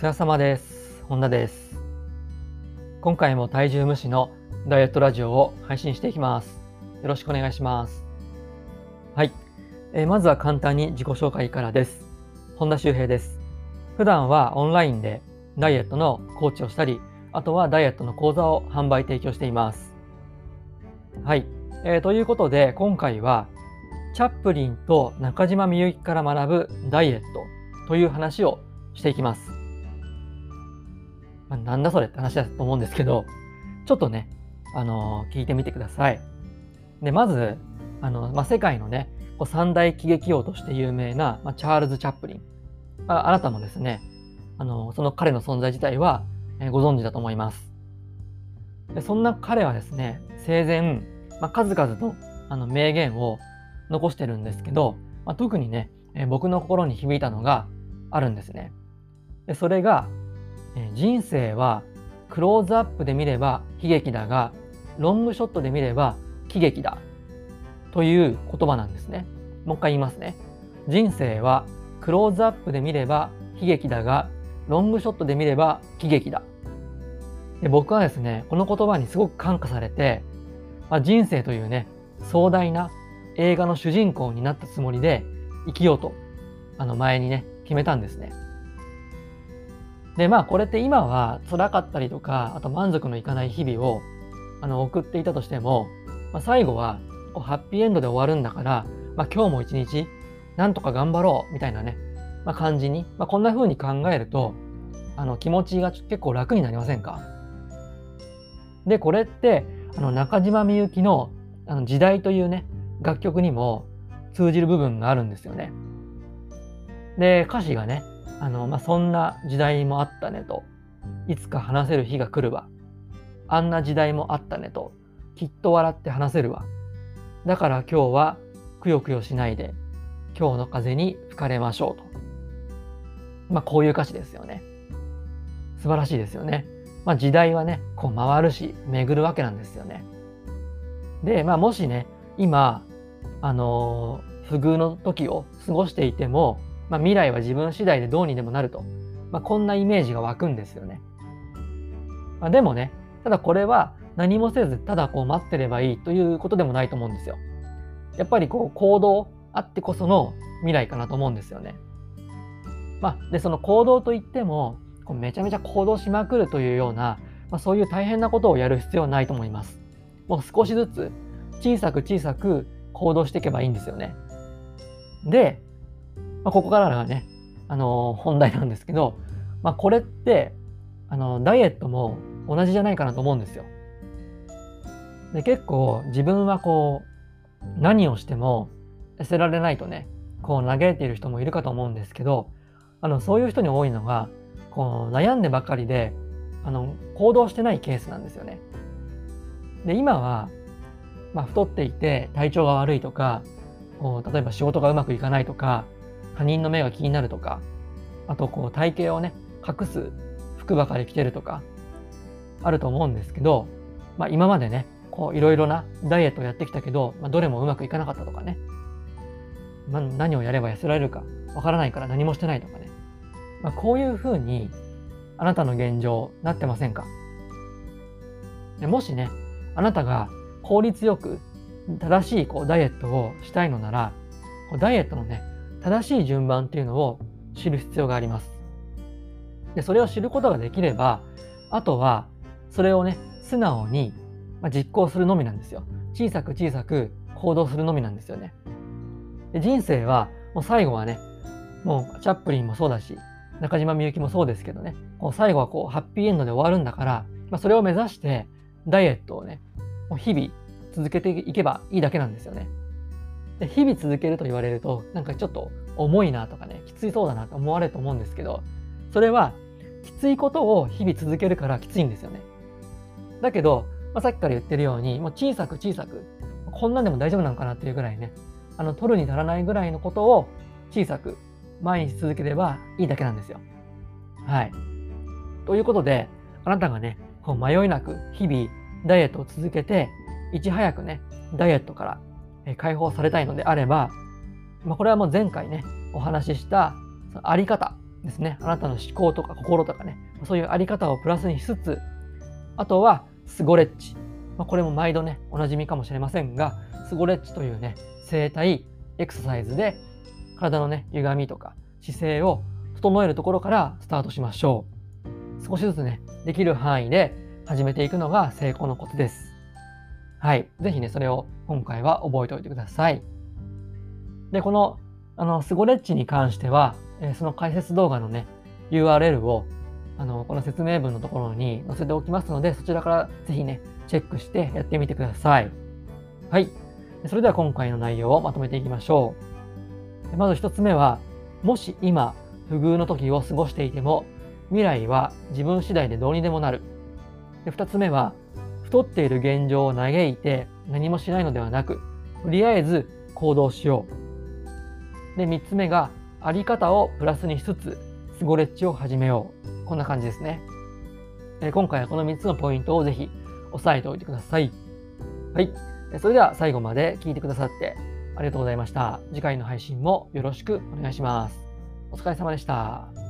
世話様です。本田です。今回も体重無視のダイエットラジオを配信していきます。よろしくお願いします。はい。えーまずは簡単に自己紹介からです。本田修平です。普段はオンラインでダイエットのコーチをしたり、あとはダイエットの講座を販売提供しています。はい。えーということで、今回はチャップリンと中島みゆきから学ぶダイエットという話をしていきます。まあ、なんだそれって話だと思うんですけど、ちょっとね、あのー聞いてみてください。で、まず、あの、まあ、世界のね、こう三大喜劇王として有名な、まあ、チャールズ・チャップリン。ああなたもですね、あのその彼の存在自体は、えーご存知だと思います。でそんな彼はですね、生前、まあ、数々のあの名言を残してるんですけど、まあ、特にね、えー僕の心に響いたのがあるんですね。でそれが、人生はクローズアップで見れば悲劇だが、ロングショットで見れば喜劇だ。という言葉なんですね。もう一回言いますね。人生はクローズアップで見れば悲劇だが、ロングショットで見れば喜劇だ。で僕はですね、この言葉にすごく感化されて、まあ、人生というね、壮大な映画の主人公になったつもりで生きようと、あの前にね、決めたんですね。で、まあこれって今は辛かったりとか、あと満足のいかない日々をあの送っていたとしても、まあ、最後はこうハッピーエンドで終わるんだから、まあ今日も一日なんとか頑張ろうみたいなね、まあ、感じに、まあ、こんな風に考えると、あの気持ちが結構楽になりませんか？で、これってあの中島みゆきのあの時代というね、楽曲にも通じる部分があるんですよね。で、歌詞がね、あの、まあ、そんな時代もあったねと、いつか話せる日が来るわ。あんな時代もあったねと、きっと笑って話せるわ。だから今日はくよくよしないで、今日の風に吹かれましょうと。まあ、こういう歌詞ですよね。素晴らしいですよね。まあ、時代はね、こう回るし、巡るわけなんですよね。で、まあ、もしね、今、あの不遇の時を過ごしていても、まあ、未来は自分次第でどうにでもなると、まあ、こんなイメージが湧くんですよね。まあ、でもね、ただこれは何もせず、ただこう待ってればいいということでもないと思うんですよ。やっぱりこう行動あってこその未来かなと思うんですよね。まあ、で、その行動といっても、こうめちゃめちゃ行動しまくるというような、まあ、そういう大変なことをやる必要はないと思います。もう少しずつ小さく小さく行動していけばいいんですよね。で、まあ、ここからがね、あのー本題なんですけど、まあ、これって、あのダイエットも同じじゃないかなと思うんですよ。で結構自分はこう何をしても痩せられないとねこう嘆いている人もいるかと思うんですけどあのそういう人に多いのがこう悩んでばかりであの行動してないケースなんですよね。で今は、まあ、太っていて体調が悪いとかこう例えば仕事がうまくいかないとか他人の目が気になるとかあとこう体型をね隠す服ばかり着てるとかあると思うんですけど、まあ、今までねこういろいろなダイエットをやってきたけど、まあ、どれもうまくいかなかったとかね、まあ、何をやれば痩せられるかわからないから何もしてないとかね、まあ、こういうふうにあなたの現状なってませんか？でもしねあなたが効率よく正しいこうダイエットをしたいのならダイエットのね正しい順番っていうのを知る必要があります。でそれを知ることができればあとはそれをね素直に実行するのみなんですよ。小さく小さく行動するのみなんですよね。で人生はもう最後はねもうチャップリンもそうだし中島みゆきもそうですけどねこう最後はこうハッピーエンドで終わるんだから、まあ、それを目指してダイエットをねもう日々続けていけばいいだけなんですよね。で日々続けると言われるとなんかちょっと重いなとかねきついそうだなと思われると思うんですけどそれはきついことを日々続けるからきついんですよね。だけど、まあ、さっきから言ってるようにもう小さく小さくこんなんでも大丈夫なのかなっていうぐらいねあの取るに足らないぐらいのことを小さく毎日続ければいいだけなんですよ。はい。ということであなたがねこう迷いなく日々ダイエットを続けていち早くねダイエットから解放されたいのであれば、まあ、これはもう前回ねお話ししたそのあり方ですね。あなたの思考とか心とかね、そういうあり方をプラスにしつつ、あとはスゴレッチ。まあ、これも毎度ね、おなじみかもしれませんが、スゴレッチというね、生体エクササイズで体のね、歪みとか姿勢を整えるところからスタートしましょう。少しずつね、できる範囲で始めていくのが成功のコツです。はい。ぜひね、それを今回は覚えておいてください。で、この、あの、スゴレッチに関しては、えー、その解説動画のね、URL を、あの、この説明文のところに載せておきますので、そちらからぜひね、チェックしてやってみてください。はい。それでは今回の内容をまとめていきましょう。まず一つ目は、もし今、不遇の時を過ごしていても、未来は自分次第でどうにでもなる。で二つ目は、太っている現状を嘆いて何もしないのではなく、とりあえず行動しよう。で、三つ目が、あり方をプラスにしつつ、スゴレッチを始めよう。こんな感じですね。今回はこの3つのポイントをぜひ押さえておいてください。はい。それでは最後まで聞いてくださってありがとうございました。次回の配信もよろしくお願いします。お疲れ様でした。